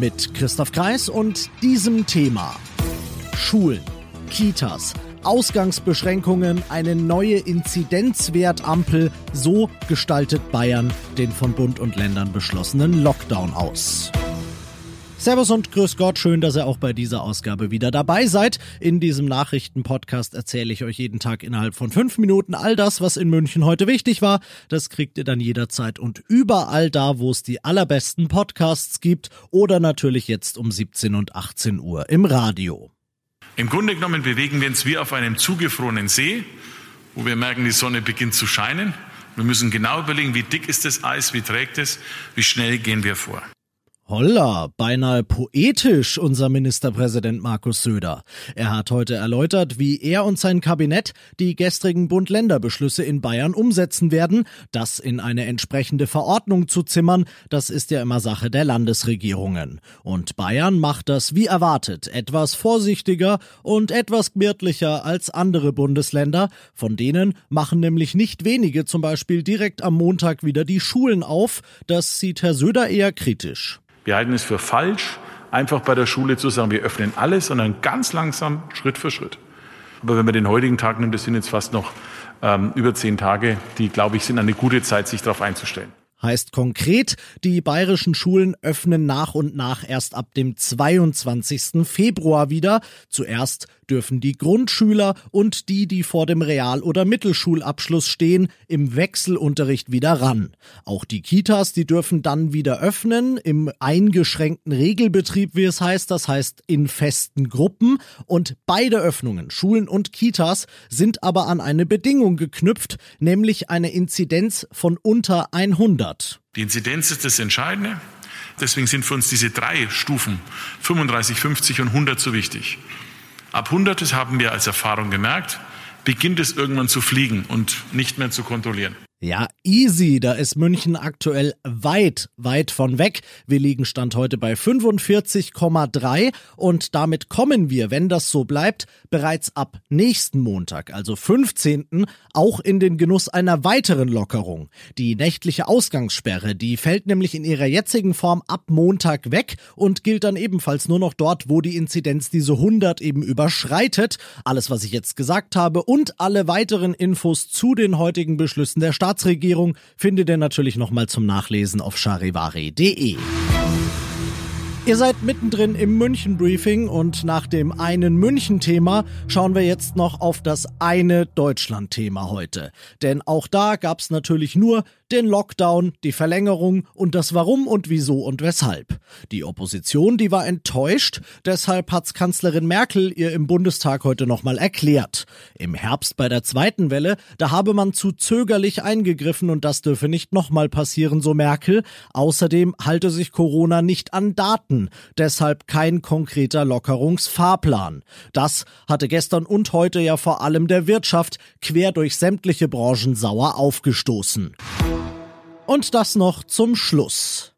Mit Christoph Kreis und diesem Thema. Schulen, Kitas, Ausgangsbeschränkungen, eine neue Inzidenzwertampel. So gestaltet Bayern den von Bund und Ländern beschlossenen Lockdown aus. Servus und grüß Gott, schön, dass ihr auch bei dieser Ausgabe wieder dabei seid. In diesem Nachrichtenpodcast erzähle ich euch jeden Tag innerhalb von fünf Minuten all das, was in München heute wichtig war. Das kriegt ihr dann jederzeit und überall da, wo es die allerbesten Podcasts gibt oder natürlich jetzt um 17 und 18 Uhr im Radio. Im Grunde genommen bewegen wir uns wie auf einem zugefrorenen See, wo wir merken, die Sonne beginnt zu scheinen. Wir müssen genau überlegen, wie dick ist das Eis, wie trägt es, wie schnell gehen wir vor. Holla, beinahe poetisch, unser Ministerpräsident Markus Söder. Er hat heute erläutert, wie er und sein Kabinett die gestrigen Bund-Länder-Beschlüsse in Bayern umsetzen werden. Das in eine entsprechende Verordnung zu zimmern, das ist ja immer Sache der Landesregierungen. Und Bayern macht das wie erwartet, etwas vorsichtiger und etwas gemütlicher als andere Bundesländer. Von denen machen nämlich nicht wenige zum Beispiel direkt am Montag wieder die Schulen auf. Das sieht Herr Söder eher kritisch. Wir halten es für falsch, einfach bei der Schule zu sagen, wir öffnen alles, sondern ganz langsam, Schritt für Schritt. Aber wenn man den heutigen Tag nimmt, das sind jetzt fast noch ähm, über zehn Tage, die, glaube ich, sind eine gute Zeit, sich darauf einzustellen. Heißt konkret, die bayerischen Schulen öffnen nach und nach erst ab dem 22. Februar wieder. Zuerst dürfen die Grundschüler und die, die vor dem Real- oder Mittelschulabschluss stehen, im Wechselunterricht wieder ran. Auch die Kitas, die dürfen dann wieder öffnen, im eingeschränkten Regelbetrieb, wie es heißt, das heißt in festen Gruppen. Und beide Öffnungen, Schulen und Kitas, sind aber an eine Bedingung geknüpft, nämlich eine Inzidenz von unter 100. Die Inzidenz ist das Entscheidende. Deswegen sind für uns diese drei Stufen 35, 50 und 100 so wichtig. Ab 100, das haben wir als Erfahrung gemerkt, beginnt es irgendwann zu fliegen und nicht mehr zu kontrollieren. Ja, easy. Da ist München aktuell weit, weit von weg. Wir liegen Stand heute bei 45,3 und damit kommen wir, wenn das so bleibt, bereits ab nächsten Montag, also 15., auch in den Genuss einer weiteren Lockerung. Die nächtliche Ausgangssperre, die fällt nämlich in ihrer jetzigen Form ab Montag weg und gilt dann ebenfalls nur noch dort, wo die Inzidenz diese 100 eben überschreitet. Alles, was ich jetzt gesagt habe und alle weiteren Infos zu den heutigen Beschlüssen der Stadt Staatsregierung findet ihr natürlich nochmal zum Nachlesen auf charivari.de. Ihr seid mittendrin im München-Briefing und nach dem einen München-Thema schauen wir jetzt noch auf das eine Deutschland-Thema heute. Denn auch da gab es natürlich nur den Lockdown, die Verlängerung und das Warum und Wieso und Weshalb. Die Opposition, die war enttäuscht, deshalb hat's Kanzlerin Merkel ihr im Bundestag heute nochmal erklärt. Im Herbst bei der zweiten Welle, da habe man zu zögerlich eingegriffen und das dürfe nicht nochmal passieren, so Merkel. Außerdem halte sich Corona nicht an Daten, deshalb kein konkreter Lockerungsfahrplan. Das hatte gestern und heute ja vor allem der Wirtschaft quer durch sämtliche Branchen sauer aufgestoßen. Und das noch zum Schluss.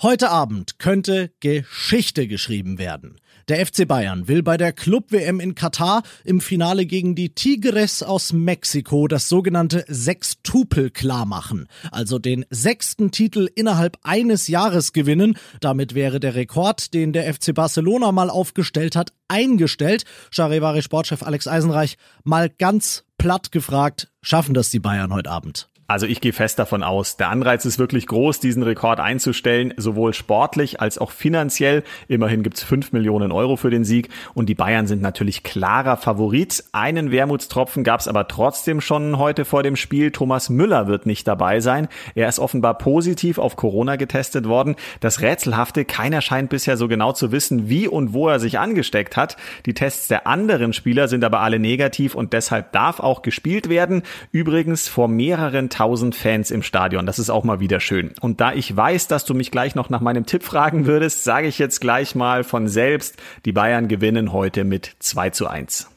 Heute Abend könnte Geschichte geschrieben werden. Der FC Bayern will bei der Club-WM in Katar im Finale gegen die Tigres aus Mexiko das sogenannte Sextupel klarmachen, also den sechsten Titel innerhalb eines Jahres gewinnen. Damit wäre der Rekord, den der FC Barcelona mal aufgestellt hat, eingestellt. Charivari Sportchef Alex Eisenreich mal ganz platt gefragt, schaffen das die Bayern heute Abend? Also ich gehe fest davon aus, der Anreiz ist wirklich groß, diesen Rekord einzustellen, sowohl sportlich als auch finanziell. Immerhin gibt's fünf Millionen Euro für den Sieg und die Bayern sind natürlich klarer Favorit. Einen Wermutstropfen gab's aber trotzdem schon heute vor dem Spiel. Thomas Müller wird nicht dabei sein. Er ist offenbar positiv auf Corona getestet worden. Das Rätselhafte, keiner scheint bisher so genau zu wissen, wie und wo er sich angesteckt hat. Die Tests der anderen Spieler sind aber alle negativ und deshalb darf auch gespielt werden. Übrigens vor mehreren 1000 Fans im Stadion. Das ist auch mal wieder schön. Und da ich weiß, dass du mich gleich noch nach meinem Tipp fragen würdest, sage ich jetzt gleich mal von selbst, die Bayern gewinnen heute mit 2 zu 1.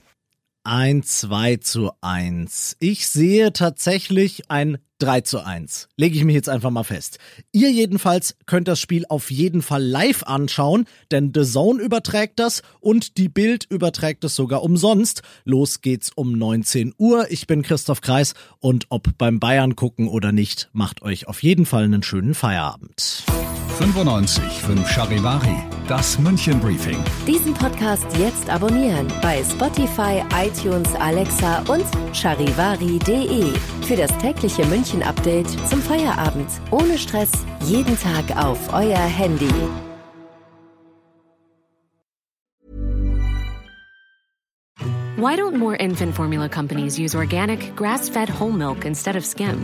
Ein 2 zu 1. Ich sehe tatsächlich ein 3 zu 1. Lege ich mich jetzt einfach mal fest. Ihr jedenfalls könnt das Spiel auf jeden Fall live anschauen, denn The Zone überträgt das und die Bild überträgt es sogar umsonst. Los geht's um 19 Uhr. Ich bin Christoph Kreis und ob beim Bayern gucken oder nicht, macht euch auf jeden Fall einen schönen Feierabend. 95 5 Charivari, das München Briefing. Diesen Podcast jetzt abonnieren bei Spotify, iTunes, Alexa und charivari.de. Für das tägliche München Update zum Feierabend. Ohne Stress, jeden Tag auf euer Handy. Why don't more infant formula companies use organic, grass fed whole milk instead of skim?